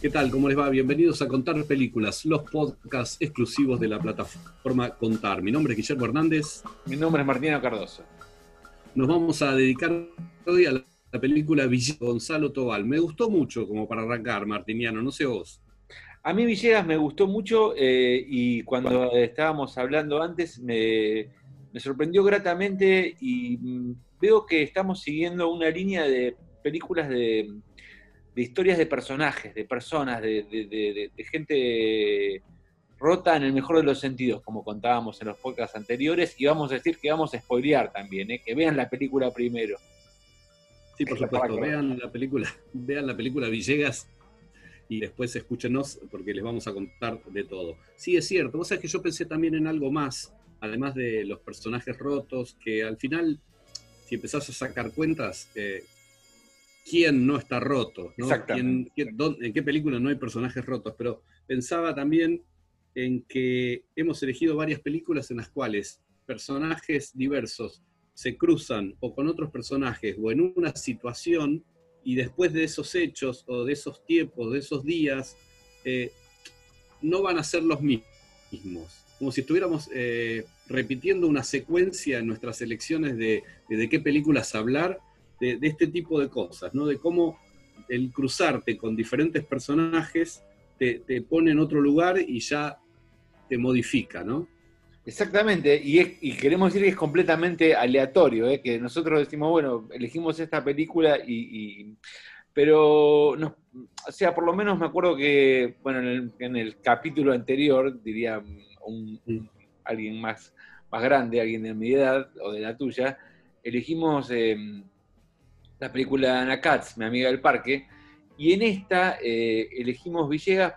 ¿Qué tal? ¿Cómo les va? Bienvenidos a Contar Películas, los podcasts exclusivos de la plataforma Contar. Mi nombre es Guillermo Hernández. Mi nombre es Martina Cardoso. Nos vamos a dedicar hoy a la película Villegas Gonzalo Tobal. Me gustó mucho como para arrancar, Martiniano, no sé vos. A mí Villegas me gustó mucho eh, y cuando estábamos hablando antes me, me sorprendió gratamente y mm, veo que estamos siguiendo una línea de películas de, historias de personajes, de personas, de, gente rota en el mejor de los sentidos, como contábamos en los podcasts anteriores, y vamos a decir que vamos a spoilear también, ¿eh? que vean la película primero. Sí, por supuesto, vean la película, vean la película Villegas y después escúchenos porque les vamos a contar de todo. Sí, es cierto, vos sabés que yo pensé también en algo más, además de los personajes rotos, que al final, si empezás a sacar cuentas, eh, quién no está roto, ¿no? ¿En qué película no hay personajes rotos? Pero pensaba también en que hemos elegido varias películas en las cuales personajes diversos se cruzan o con otros personajes o en una situación y después de esos hechos o de esos tiempos, de esos días, eh, no van a ser los mismos. Como si estuviéramos eh, repitiendo una secuencia en nuestras elecciones de, de qué películas hablar de, este tipo de cosas, ¿no? De cómo el cruzarte con diferentes personajes te, pone en otro lugar y ya te modifica, ¿no? Exactamente, y, queremos decir que es completamente aleatorio, ¿eh? que nosotros decimos, bueno, elegimos esta película y... pero, no, o sea, por lo menos me acuerdo que, bueno, en el, capítulo anterior, diría alguien más, más grande, alguien de mi edad o de la tuya, elegimos em, la película Ana Katz, mi amiga del parque, y en esta eh, elegimos Villegas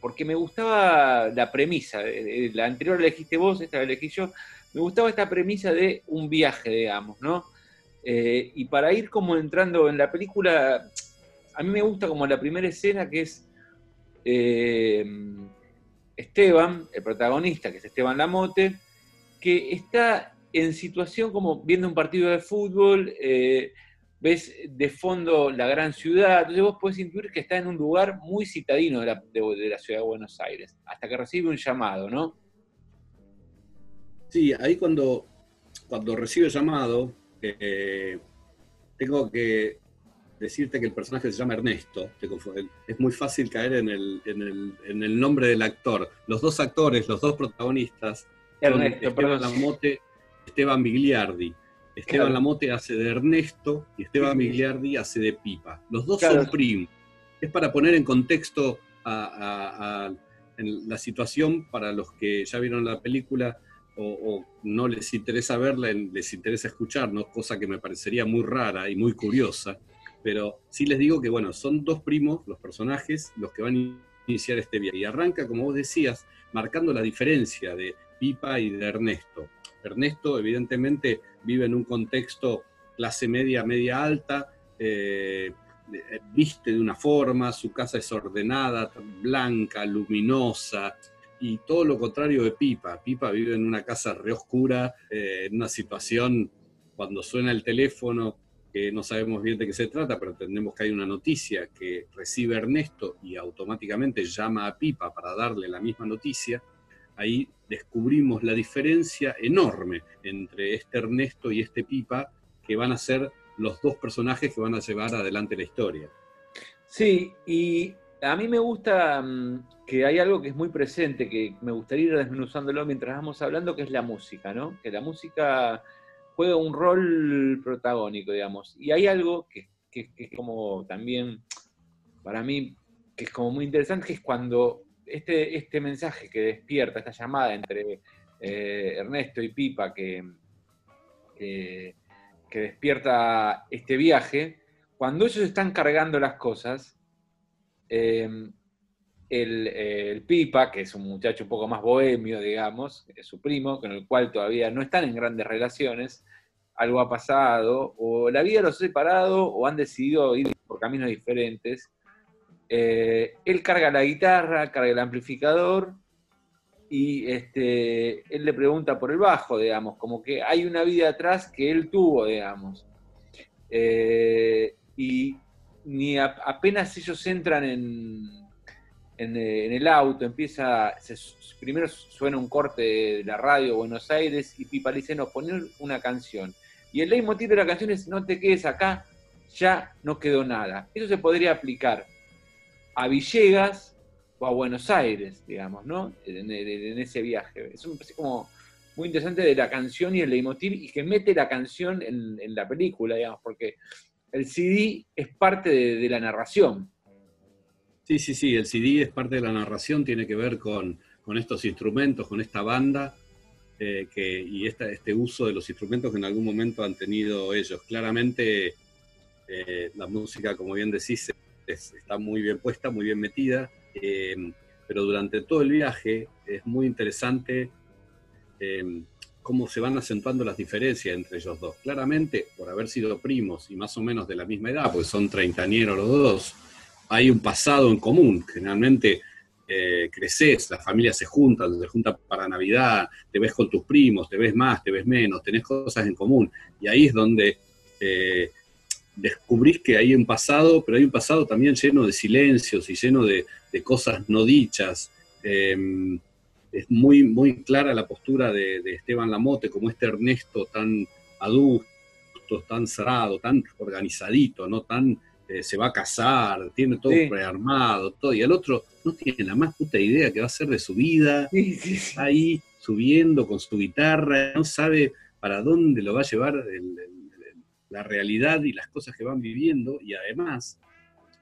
porque me gustaba la premisa, eh, eh, la anterior la elegiste vos, esta la elegí yo, me gustaba esta premisa de un viaje, digamos, ¿no? y para ir como entrando en la película, a mí me gusta como la primera escena que es Esteban, el protagonista, que es Esteban Lamote, que está en situación como viendo un partido de fútbol, eh, ves de fondo la gran ciudad, entonces vos podés intuir que está en un lugar muy citadino de la, ciudad de Buenos Aires, hasta que recibe un llamado, ¿no? Sí, ahí cuando, cuando recibe el llamado, eh, tengo que decirte que el personaje se llama Ernesto. Es muy fácil caer en el, en el, nombre del actor. Los dos actores, los dos protagonistas, Ernesto, Esteban Lamote Esteban Bigliardi. Esteban Lamote hace de Ernesto y Esteban Bigliardi hace de Pipa. Los dos son primos. Es para poner en contexto a, la situación para los que ya vieron la película o, no les interesa verla, les interesa escucharnos, cosa que me parecería muy rara y muy curiosa. Pero sí les digo que, bueno, son dos primos, los personajes, los que van a iniciar este viaje. Y arranca, como vos decías, marcando la diferencia de Pipa y de Ernesto. Ernesto evidentemente vive en un contexto clase media, media alta, eh, eh, viste de una forma, su casa es ordenada, blanca, luminosa, y todo lo contrario de Pipa. Pipa vive en una casa re oscura, eh, en una situación cuando suena el teléfono, que no sabemos bien de qué se trata, pero entendemos que hay una noticia que recibe Ernesto y automáticamente llama a Pipa para darle la misma noticia ahí descubrimos la diferencia enorme entre este Ernesto y este Pipa, que van a ser los dos personajes que van a llevar adelante la historia. Sí, y a mí me gusta mm, que hay algo que es muy presente, que me gustaría ir desmenuzándolo mientras vamos hablando, que es la música, ¿no? Que la música juega un rol protagónico, digamos. Y hay algo que, que es como también, para mí, que es como muy interesante, que es cuando este, este mensaje que despierta, esta llamada entre eh, Ernesto y Pipa que, que, despierta este viaje, cuando ellos están cargando las cosas, em, el, Pipa, que es un muchacho un poco más bohemio, digamos, es su primo, con el cual todavía no están en grandes relaciones, algo ha pasado, o la vida los ha separado, o han decidido ir por caminos diferentes, eh, él carga la guitarra, carga el amplificador y este, él le pregunta por el bajo, digamos, como que hay una vida atrás que él tuvo, digamos. Eh, y ni apenas ellos entran en, en, el auto, empieza, primero suena un corte de la radio Buenos Aires y Pipa le dice, no, poner una canción. Y el leitmotiv de la canción es, no te quedes acá, ya no quedó nada. Eso se podría aplicar a Villegas o a Buenos Aires, digamos, ¿no? En, ese viaje. Es como muy interesante de la canción y el leitmotiv y que mete la canción en, la película, digamos, porque el CD es parte de, la narración. Sí, sí, sí, el CD es parte de la narración, tiene que ver con, estos instrumentos, con esta banda eh, que, y este uso de los instrumentos que en algún momento han tenido ellos. Claramente eh, la música, como bien decís, está muy bien puesta, muy bien metida, eh, pero durante todo el viaje es muy interesante eh, cómo se van acentuando las diferencias entre ellos dos. Claramente, por haber sido primos y más o menos de la misma edad, pues son treintañeros los dos, hay un pasado en común. Generalmente eh, creces, las familias se juntan, se juntan para Navidad, te ves con tus primos, te ves más, te ves menos, tenés cosas en común. Y ahí es donde descubrís que hay un pasado, pero hay un pasado también lleno de silencios y lleno de, cosas no dichas. Em, es muy, muy clara la postura de, Esteban Lamote como este Ernesto tan adulto, tan cerrado, tan organizadito, ¿no? Tan eh, se va a casar, tiene todo prearmado, todo, y el otro no tiene la más puta idea que va a hacer de su vida, está ahí subiendo con su guitarra, no sabe para dónde lo va a llevar la realidad y las cosas que van viviendo, y además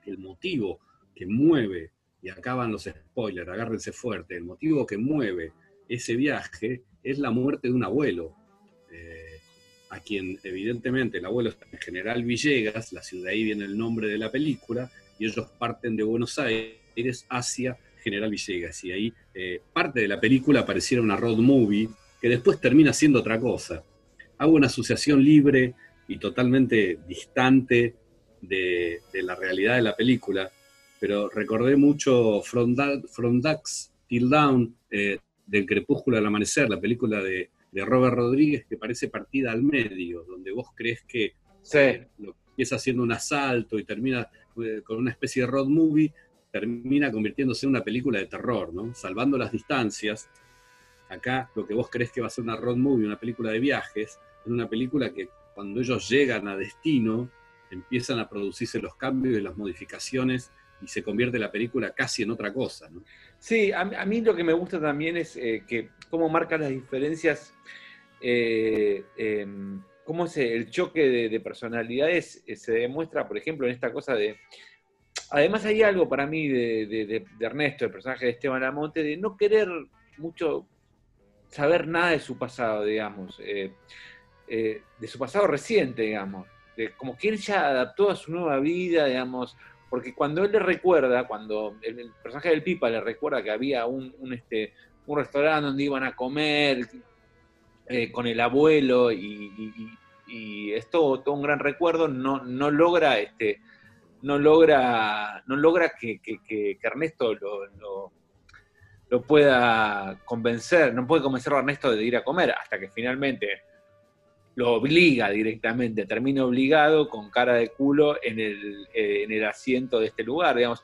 el motivo que mueve y acaban los spoilers, agárrense fuerte, el motivo que mueve ese viaje es la muerte de un abuelo, eh, a quien evidentemente el abuelo está en General Villegas, la ciudad ahí viene el nombre de la película, y ellos parten de Buenos Aires hacia General Villegas, y ahí eh, parte de la película pareciera una road movie, que después termina siendo otra cosa. Hago una asociación libre y totalmente distante de, de la realidad de la película, pero recordé mucho From, Ducks Till Down, eh, del Crepúsculo al Amanecer, la película de, Robert Rodríguez, que parece partida al medio, donde vos crees que lo empieza haciendo un asalto y termina eh, con una especie de road movie, termina convirtiéndose en una película de terror, ¿no? Salvando las distancias. Acá lo que vos crees que va a ser una road movie, una película de viajes, es una película que cuando ellos llegan a destino, empiezan a producirse los cambios y las modificaciones y se convierte la película casi en otra cosa. ¿no? Sí, a, mí lo que me gusta también es eh, que cómo marcan las diferencias, eh, em, cómo el choque de, personalidades eh, se demuestra, por ejemplo, en esta cosa de... Además hay algo para mí de, Ernesto, el personaje de Esteban Lamonte, de no querer mucho saber nada de su pasado, digamos, de su pasado reciente, digamos, de, como que él ya adaptó a su nueva vida, digamos, porque cuando él le recuerda, cuando el, personaje del Pipa le recuerda que había un, este, un restaurante donde iban a comer eh, con el abuelo y, es todo, un gran recuerdo, no, no logra este no logra no logra que, Ernesto lo, lo, pueda convencer, no puede convencer a Ernesto de ir a comer, hasta que finalmente lo obliga directamente, termina obligado con cara de culo en el, eh, en el asiento de este lugar, digamos.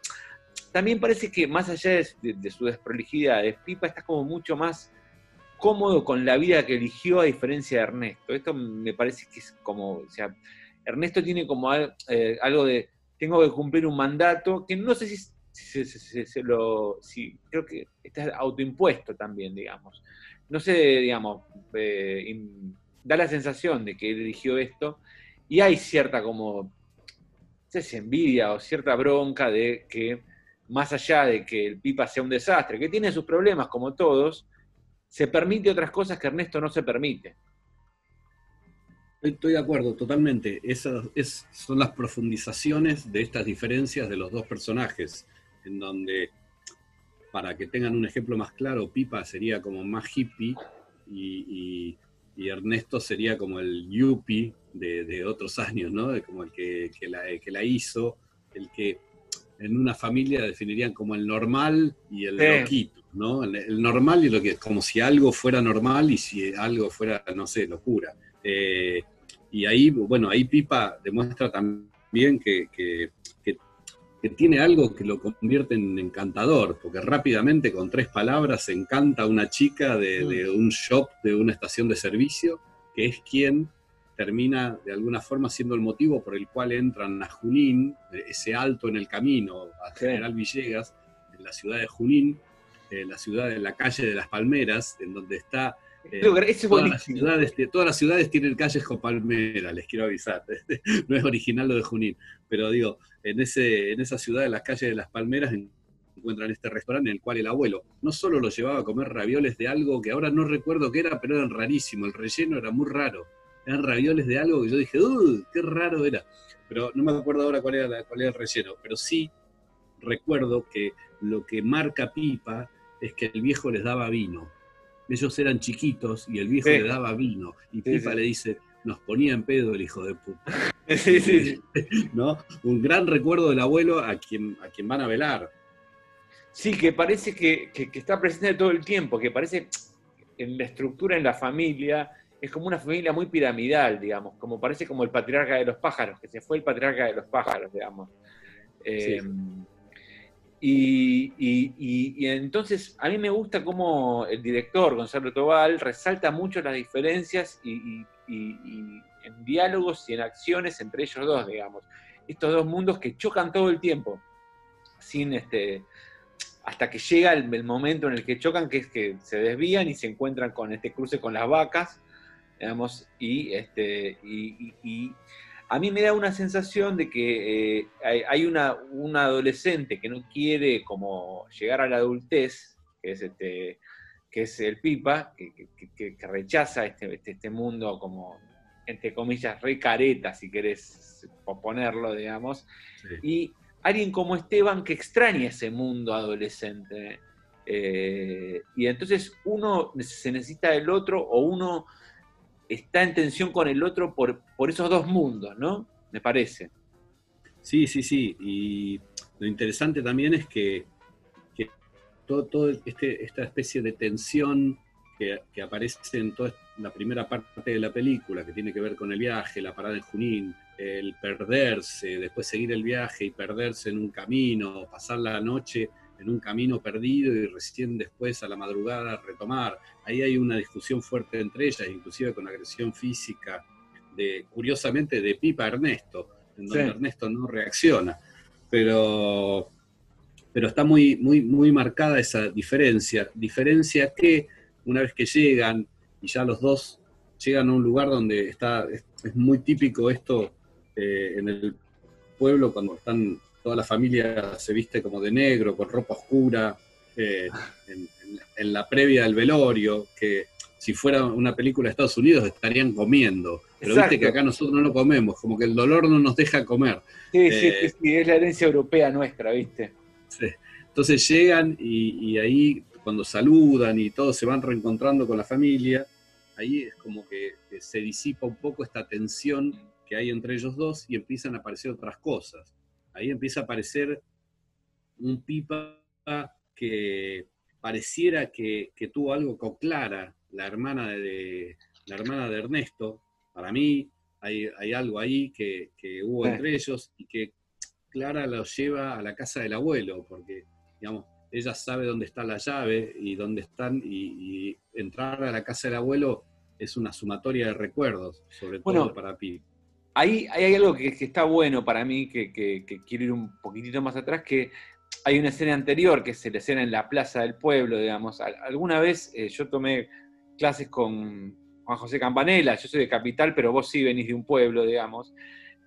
También parece que más allá de, su desprolijidad, Pipa está como mucho más cómodo con la vida que eligió a diferencia de Ernesto. Esto me parece que es como, o sea, Ernesto tiene como eh, algo de, tengo que cumplir un mandato, que no sé si, se lo, si, creo que está autoimpuesto también, digamos. No sé, digamos, eh, da la sensación de que él eligió esto y hay cierta como, no sé si envidia o cierta bronca de que más allá de que el Pipa sea un desastre, que tiene sus problemas como todos, se permite otras cosas que Ernesto no se permite. Estoy de acuerdo, totalmente. Esas son las profundizaciones de estas diferencias de los dos personajes, en donde, para que tengan un ejemplo más claro, Pipa sería como más hippie y, y Ernesto sería como el yuppie de, otros años, ¿no? Como el que, la, que, la, hizo, el que en una familia definirían como el normal y el loquito, ¿no? El, normal y lo que como si algo fuera normal y si algo fuera, no sé, locura. Eh, y ahí, bueno, ahí Pipa demuestra también que, que tiene algo que lo convierte en encantador, porque rápidamente con tres palabras se encanta a una chica de, de un shop, de una estación de servicio, que es quien termina de alguna forma siendo el motivo por el cual entran a Junín, ese alto en el camino a General Villegas, en la ciudad de Junín, eh, la ciudad de la calle de las Palmeras, en donde está... Eh, todas, las ciudades, todas las ciudades tienen calles con palmeras, les quiero avisar. no es original lo de Junín, pero digo, en, ese, en esa ciudad de las calles de las Palmeras encuentran este restaurante en el cual el abuelo no solo lo llevaba a comer ravioles de algo que ahora no recuerdo qué era, pero eran rarísimo, el relleno era muy raro eran ravioles de algo que yo dije, ¡uh! ¡Qué raro era! Pero no me acuerdo ahora cuál era, cuál era el relleno, pero sí recuerdo que lo que marca Pipa es que el viejo les daba vino. Ellos eran chiquitos y el viejo les daba vino. Y Pipa le dice, nos ponía en pedo el hijo de puta. Sí, sí. ¿No? Un gran recuerdo del abuelo a quien, a quien van a velar. Sí, que parece que, que, que, está presente todo el tiempo, que parece en la estructura en la familia es como una familia muy piramidal, digamos, como parece como el patriarca de los pájaros, que se fue el patriarca de los pájaros, digamos. Em, y, entonces a mí me gusta cómo el director, Gonzalo Tobal, resalta mucho las diferencias y, en diálogos y en acciones entre ellos dos, digamos. Estos dos mundos que chocan todo el tiempo, sin este, hasta que llega el, el momento en el que chocan, que es que se desvían y se encuentran con este cruce con las vacas, digamos, y, este, y, a mí me da una sensación de que eh, hay una, adolescente que no quiere como llegar a la adultez, que es, este, que es el pipa, que, rechaza este, este, este, mundo como, entre comillas, re careta, si querés ponerlo, digamos, y alguien como Esteban que extraña ese mundo adolescente. Eh, y entonces uno se necesita del otro o uno está en tensión con el otro por, por esos dos mundos, ¿no? Me parece. Sí, sí, sí. Y lo interesante también es que, todo, todo este, esta especie de tensión que, aparece en toda la primera parte de la película, que tiene que ver con el viaje, la parada en Junín, el perderse, después seguir el viaje y perderse en un camino, pasar la noche en un camino perdido y recién después a la madrugada retomar. Ahí hay una discusión fuerte entre ellas, inclusive con agresión física, de, curiosamente de Pipa Ernesto, en donde Ernesto no reacciona. Pero, pero está muy, muy, muy marcada esa diferencia. Diferencia que una vez que llegan y ya los dos llegan a un lugar donde está, es, muy típico esto eh, en el pueblo cuando están toda la familia se viste como de negro, con ropa oscura, eh, en, la previa del velorio, que si fuera una película de Estados Unidos estarían comiendo, pero viste que acá nosotros no lo comemos, como que el dolor no nos deja comer. Sí, sí, eh, sí, es la herencia europea nuestra, viste. Sí. Entonces llegan y, ahí cuando saludan y todos se van reencontrando con la familia, ahí es como que se disipa un poco esta tensión que hay entre ellos dos y empiezan a aparecer otras cosas ahí empieza a aparecer un pipa que pareciera que, tuvo algo con Clara, la hermana de, la hermana de Ernesto. Para mí hay, algo ahí que, hubo entre ellos y que Clara los lleva a la casa del abuelo, porque, digamos, ella sabe dónde está la llave y dónde están, y, entrar a la casa del abuelo es una sumatoria de recuerdos, sobre todo para Pipa ahí, hay algo que, está bueno para mí, que, quiero ir un poquitito más atrás, que hay una escena anterior, que es la escena en la plaza del pueblo, digamos. Alguna vez eh, yo tomé clases con Juan José Campanella, yo soy de Capital, pero vos sí venís de un pueblo, digamos,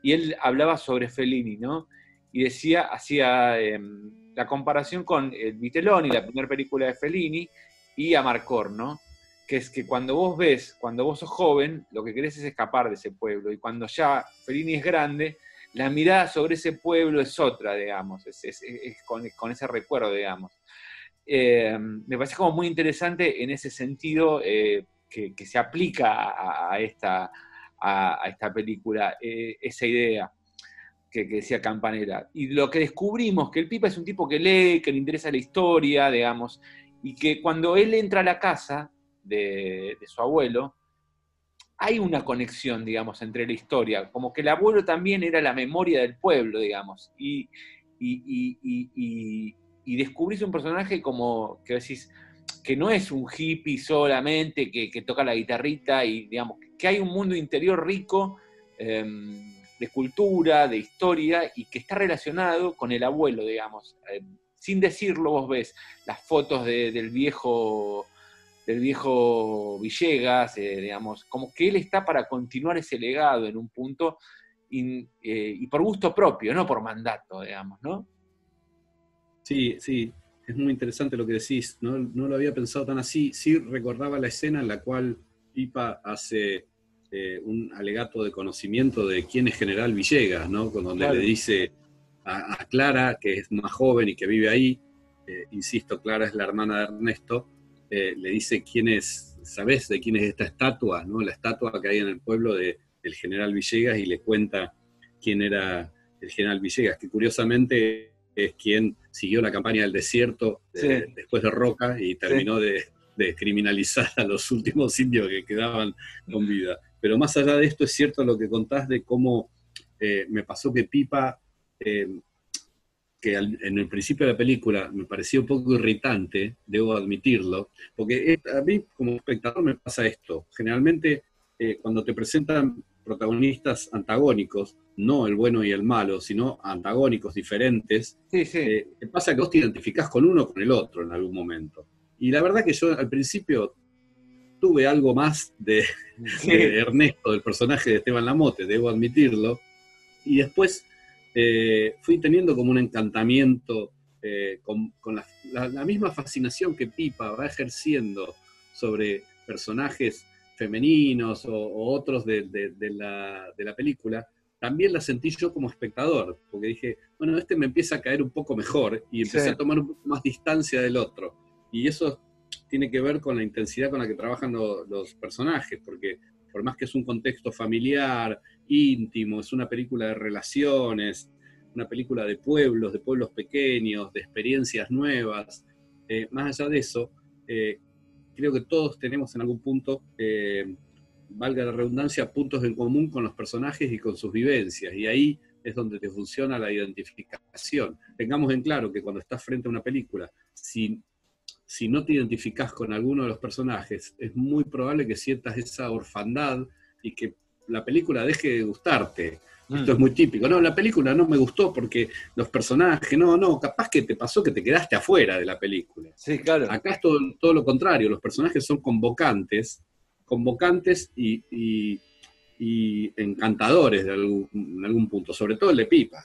y él hablaba sobre Fellini, ¿no? Y decía, hacía em, la comparación con el Vitelón y la primera película de Fellini y Amarcor, ¿no? Que es que cuando vos ves, cuando vos sos joven, lo que querés es escapar de ese pueblo, y cuando ya Fellini es grande, la mirada sobre ese pueblo es otra, digamos, es, con, ese recuerdo, digamos. Eh, me parece como muy interesante en ese sentido eh, que, se aplica a, esta, a, esta película, eh, esa idea que, que, decía Campanera. Y lo que descubrimos, que el Pipa es un tipo que lee, que le interesa la historia, digamos, y que cuando él entra a la casa, de, su abuelo, hay una conexión, digamos, entre la historia, como que el abuelo también era la memoria del pueblo, digamos, y, y, descubrís un personaje como que decís que no es un hippie solamente, que, toca la guitarrita y digamos, que hay un mundo interior rico em, de cultura, de historia y que está relacionado con el abuelo, digamos. Em, sin decirlo, vos ves las fotos del viejo del viejo Villegas, eh, digamos, como que él está para continuar ese legado en un punto eh, y, por gusto propio, no por mandato, digamos, ¿no? Sí, sí, es muy interesante lo que decís, no, lo había pensado tan así, sí recordaba la escena en la cual Pipa hace eh, un alegato de conocimiento de quién es General Villegas, ¿no? Cuando le dice a, Clara, que es más joven y que vive ahí, insisto, Clara es la hermana de Ernesto, eh, le dice quién es, ¿sabes de quién es esta estatua? ¿no? La estatua que hay en el pueblo de, del general Villegas y le cuenta quién era el general Villegas, que curiosamente es quien siguió la campaña del desierto eh, después de Roca y terminó de, criminalizar a los últimos indios que quedaban con vida. Pero más allá de esto es cierto lo que contás de cómo eh, me pasó que Pipa que en el principio de la película me pareció un poco irritante, debo admitirlo, porque a mí como espectador me pasa esto. Generalmente eh, cuando te presentan protagonistas antagónicos, no el bueno y el malo, sino antagónicos diferentes, sí, sí. Eh, te pasa que vos te identificás con uno o con el otro en algún momento. Y la verdad que yo al principio tuve algo más de, de Ernesto, del personaje de Esteban Lamote, debo admitirlo, y después eh, fui teniendo como un encantamiento eh, con, la, misma fascinación que Pipa va ejerciendo sobre personajes femeninos o, otros de, la, película, también la sentí yo como espectador, porque dije, bueno, este me empieza a caer un poco mejor y empecé a tomar un poco más distancia del otro. Y eso tiene que ver con la intensidad con la que trabajan los personajes, porque por más que es un contexto familiar, íntimo, es una película de relaciones, una película de pueblos, de pueblos pequeños, de experiencias nuevas. Eh, más allá de eso, eh, creo que todos tenemos en algún punto, eh, valga la redundancia, puntos en común con los personajes y con sus vivencias. Y ahí es donde te funciona la identificación. Tengamos en claro que cuando estás frente a una película, si si no te identificas con alguno de los personajes, es muy probable que sientas esa orfandad y que la película deje de gustarte. Esto es mm. muy típico. No, la película no me gustó porque los personajes, no, no, capaz que te pasó que te quedaste afuera de la película. Sí, claro. Acá es todo, todo lo contrario, los personajes son convocantes, convocantes y, encantadores de algún, en algún punto, sobre todo el de Pipa.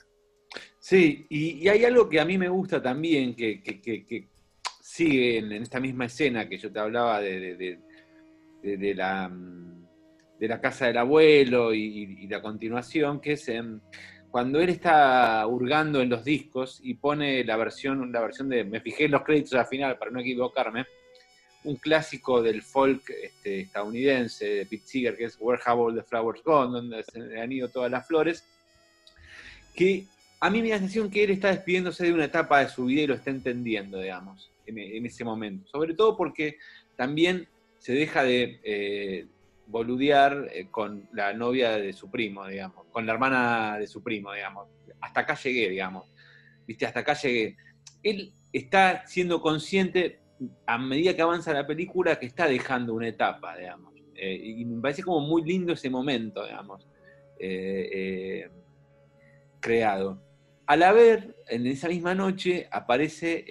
Sí, y, hay algo que a mí me gusta también, que, sigue en, esta misma escena que yo te hablaba de, de, la, mm, de la casa del abuelo y, la continuación, que es cuando él está hurgando en los discos y pone la versión, versión de, me fijé en los créditos al final para no equivocarme, un clásico del folk este, estadounidense de Pete que es Where Have All the Flowers Gone, donde se han ido todas las flores, que a mí me da la sensación que él está despidiéndose de una etapa de su vida y lo está entendiendo, digamos en, ese momento. Sobre todo porque también se deja de eh, boludear eh, con la novia de su primo, digamos, con la hermana de su primo, digamos. Hasta acá llegué, digamos. Viste, hasta acá llegué. Él está siendo consciente a medida que avanza la película que está dejando una etapa, digamos. Eh, y me parece como muy lindo ese momento, digamos, creado. Al haber, en esa misma noche, aparece,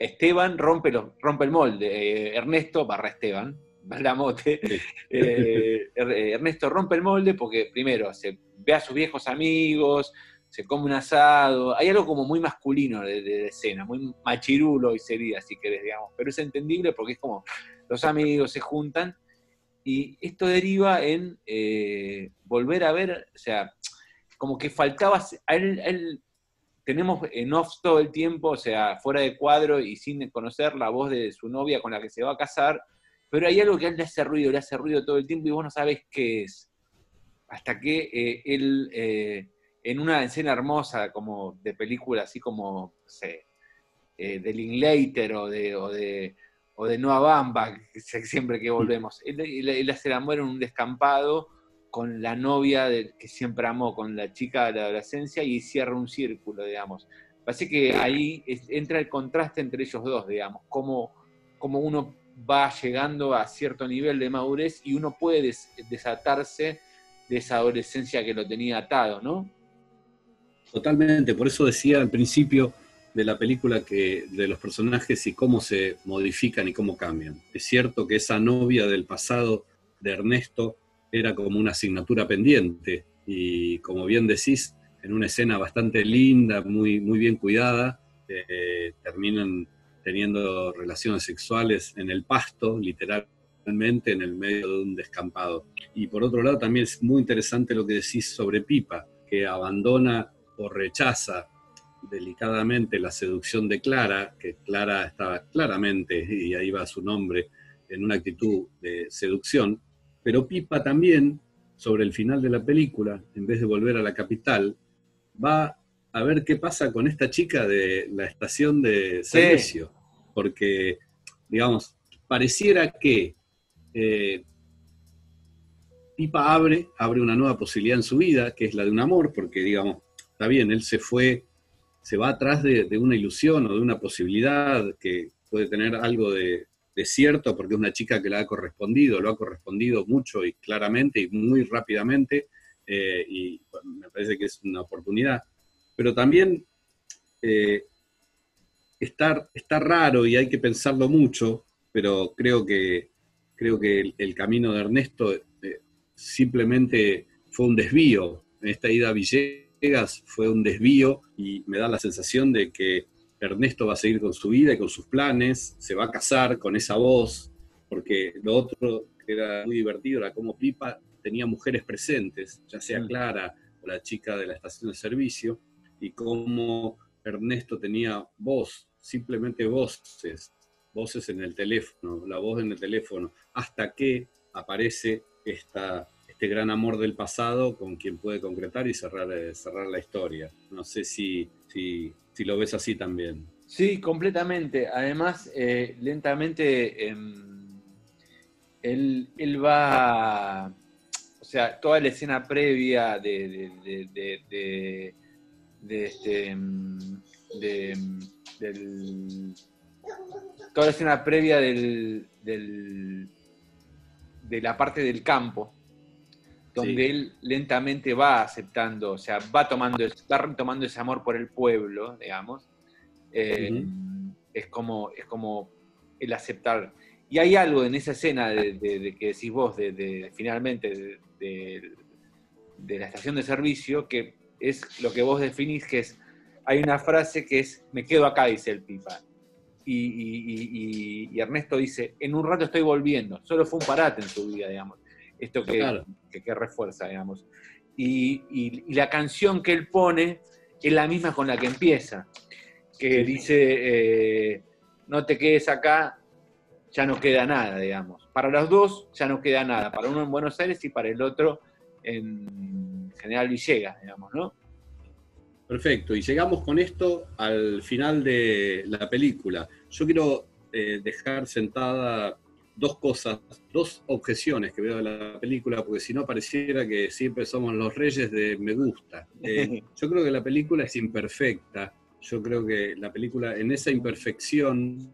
Esteban rompe, rompe el molde, eh, Ernesto barra Esteban, la mote, eh, Ernesto rompe el molde porque primero se ve a sus viejos amigos, se come un asado, hay algo como muy masculino de, escena, muy machirulo y sería, si querés, digamos, pero es entendible porque es como los amigos se juntan y esto deriva en eh, volver a ver, o sea, como que faltaba, a él tenemos en off todo el tiempo, o sea, fuera de cuadro y sin conocer la voz de su novia con la que se va a casar, pero hay algo que a él le hace ruido, le hace ruido todo el tiempo y vos no sabés qué es. Hasta que eh, él, eh, en una escena hermosa, como de película, así como, no sé, eh, de Linklater o de, o de, o de Noah Bamba, siempre que volvemos, él, él, hace el amor en un descampado con la novia que siempre amó, con la chica de la adolescencia y cierra un círculo, digamos. Parece que ahí entra el contraste entre ellos dos, digamos, cómo, cómo, uno va llegando a cierto nivel de madurez y uno puede desatarse de esa adolescencia que lo tenía atado, ¿no? Totalmente, por eso decía al principio de la película que de los personajes y cómo se modifican y cómo cambian. Es cierto que esa novia del pasado de Ernesto era como una asignatura pendiente y como bien decís, en una escena bastante linda, muy, muy bien cuidada, eh, terminan teniendo relaciones sexuales en el pasto, literalmente en el medio de un descampado. Y por otro lado también es muy interesante lo que decís sobre Pipa, que abandona o rechaza delicadamente la seducción de Clara, que Clara estaba claramente, y ahí va su nombre, en una actitud de seducción, pero Pipa también, sobre el final de la película, en vez de volver a la capital, va a ver qué pasa con esta chica de la estación de servicio. Porque, digamos, pareciera que eh, Pipa abre, abre una nueva posibilidad en su vida, que es la de un amor, porque, digamos, está bien, él se fue, se va atrás de, de una ilusión o de una posibilidad que puede tener algo de, de cierto, porque es una chica que le ha correspondido, lo ha correspondido mucho y claramente y muy rápidamente, eh, y me parece que es una oportunidad. Pero también eh, está, raro y hay que pensarlo mucho, pero creo que, creo que el, camino de Ernesto eh, simplemente fue un desvío. Esta ida a Villegas fue un desvío y me da la sensación de que Ernesto va a seguir con su vida y con sus planes, se va a casar con esa voz, porque lo otro que era muy divertido era cómo Pipa tenía mujeres presentes, ya sea mm. Clara o la chica de la estación de servicio, y cómo Ernesto tenía voz, simplemente voces, voces en el teléfono, la voz en el teléfono, hasta que aparece esta, este gran amor del pasado con quien puede concretar y cerrar, eh, cerrar la historia. No sé si, si si lo ves así también. Sí, completamente. Además, eh, lentamente em, él, va, o sea, toda la escena previa de, este, em, em, del, toda la escena previa del, de la parte del campo, donde él lentamente va aceptando, o sea, va tomando, va tomando ese amor por el pueblo, digamos. Eh, es, como, es como el aceptar. Y hay algo en esa escena de, que decís vos, de, finalmente, de, la estación de servicio, que es lo que vos definís, que es, hay una frase que es, me quedo acá, dice el pipa. Y, y Ernesto dice, en un rato estoy volviendo, solo fue un parate en su vida, digamos esto que, que, refuerza, digamos. Y, la canción que él pone es la misma con la que empieza, que dice, eh, no te quedes acá, ya no queda nada, digamos. Para los dos ya no queda nada, para uno en Buenos Aires y para el otro en General Villegas, digamos, ¿no? Perfecto, y llegamos con esto al final de la película. Yo quiero eh, dejar sentada dos cosas, dos objeciones que veo de la película, porque si no pareciera que siempre somos los reyes de me gusta. Eh, yo creo que la película es imperfecta, yo creo que la película en esa imperfección,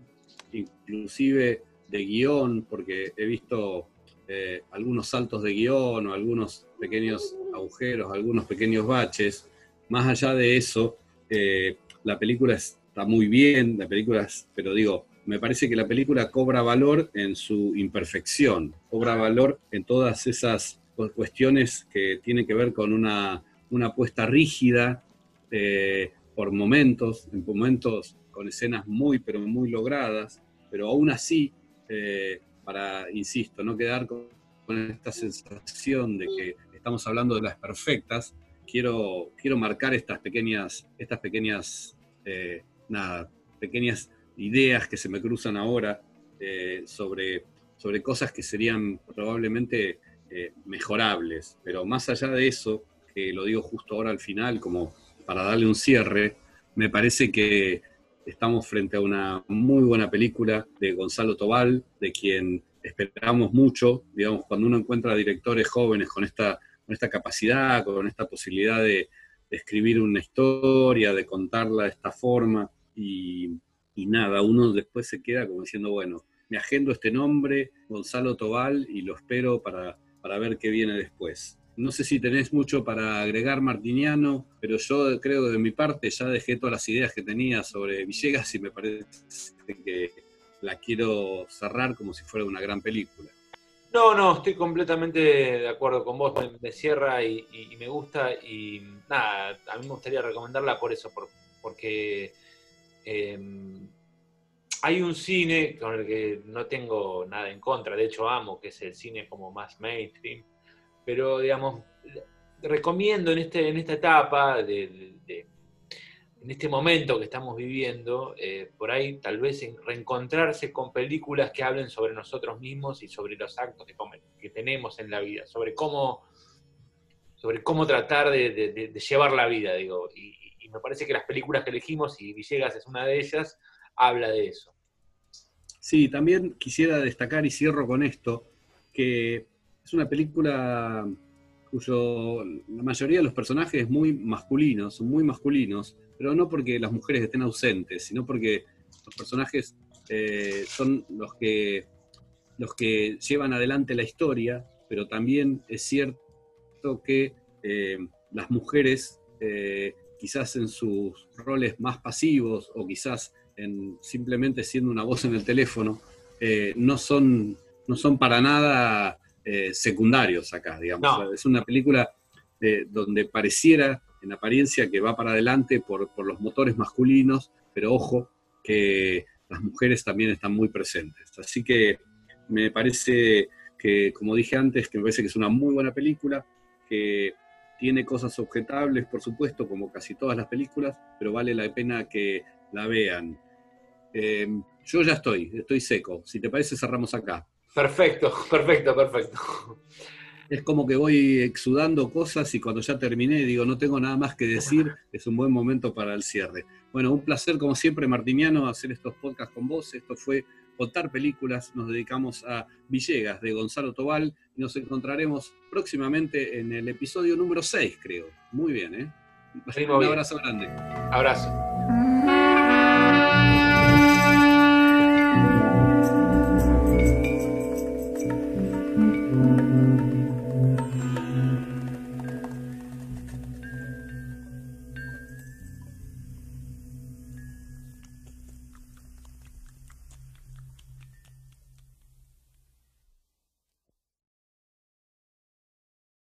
inclusive de guion, porque he visto eh, algunos saltos de guion o algunos pequeños agujeros, algunos pequeños baches, más allá de eso, eh, la película está muy bien, la película, pero digo, me parece que la película cobra valor en su imperfección, cobra valor en todas esas cuestiones que tienen que ver con una, una apuesta rígida eh, por momentos, en momentos con escenas muy, pero muy logradas, pero aún así, eh, para, insisto, no quedar con, esta sensación de que estamos hablando de las perfectas, quiero, quiero marcar estas pequeñas, estas pequeñas, eh, nada, pequeñas ideas que se me cruzan ahora eh, sobre, sobre cosas que serían probablemente eh, mejorables. Pero más allá de eso, que lo digo justo ahora al final, como para darle un cierre, me parece que estamos frente a una muy buena película de Gonzalo Tobal, de quien esperamos mucho, digamos, cuando uno encuentra directores jóvenes con esta esta capacidad, con esta posibilidad de, escribir una historia, de contarla de esta forma, y, nada, uno después se queda como diciendo, bueno, me agendo este nombre, Gonzalo Tobal, y lo espero para, para ver qué viene después. No sé si tenés mucho para agregar, Martiniano, pero yo creo que de mi parte ya dejé todas las ideas que tenía sobre Villegas y me parece que la quiero cerrar como si fuera una gran película. No, no, estoy completamente de acuerdo con vos, me, cierra y, me gusta y nada, a mí me gustaría recomendarla por eso, porque em, hay un cine con el que no tengo nada en contra, de hecho amo, que es el cine como más mainstream, pero digamos, recomiendo en, este, en esta etapa, de, en este momento que estamos viviendo, eh, por ahí tal vez reencontrarse con películas que hablen sobre nosotros mismos y sobre los actos que, tenemos en la vida, sobre cómo, sobre cómo tratar de, llevar la vida, digo. Y, y me parece que las películas que elegimos, y Villegas es una de ellas, habla de eso. Sí, también quisiera destacar y cierro con esto, que es una película cuyo la mayoría de los personajes es muy masculinos, son muy masculinos, pero no porque las mujeres estén ausentes, sino porque los personajes eh, son los que, los que llevan adelante la historia, pero también es cierto que eh, las mujeres, eh, quizás en sus roles más pasivos o quizás en simplemente siendo una voz en el teléfono, no, son, no son para nada eh, secundarios acá, digamos. Es una película donde pareciera, en apariencia, que va para adelante por, los motores masculinos, pero ojo, que las mujeres también están muy presentes. Así que me parece que, como dije antes, que me parece que es una muy buena película, que tiene cosas objetables, por supuesto, como casi todas las películas, pero vale la pena que la vean. Eh, yo ya estoy, estoy seco. Si te parece, cerramos acá. Perfecto, perfecto, perfecto. Es como que voy exudando cosas y cuando ya terminé digo, no tengo nada más que decir, es un buen momento para el cierre. Bueno, un placer como siempre, Martiniano, hacer estos podcasts con vos. Esto fue Contar Películas, nos dedicamos a Villegas de Gonzalo Tobal y nos encontraremos próximamente en el episodio número 6, creo. Muy bien, ¿eh? un abrazo grande. Abrazo.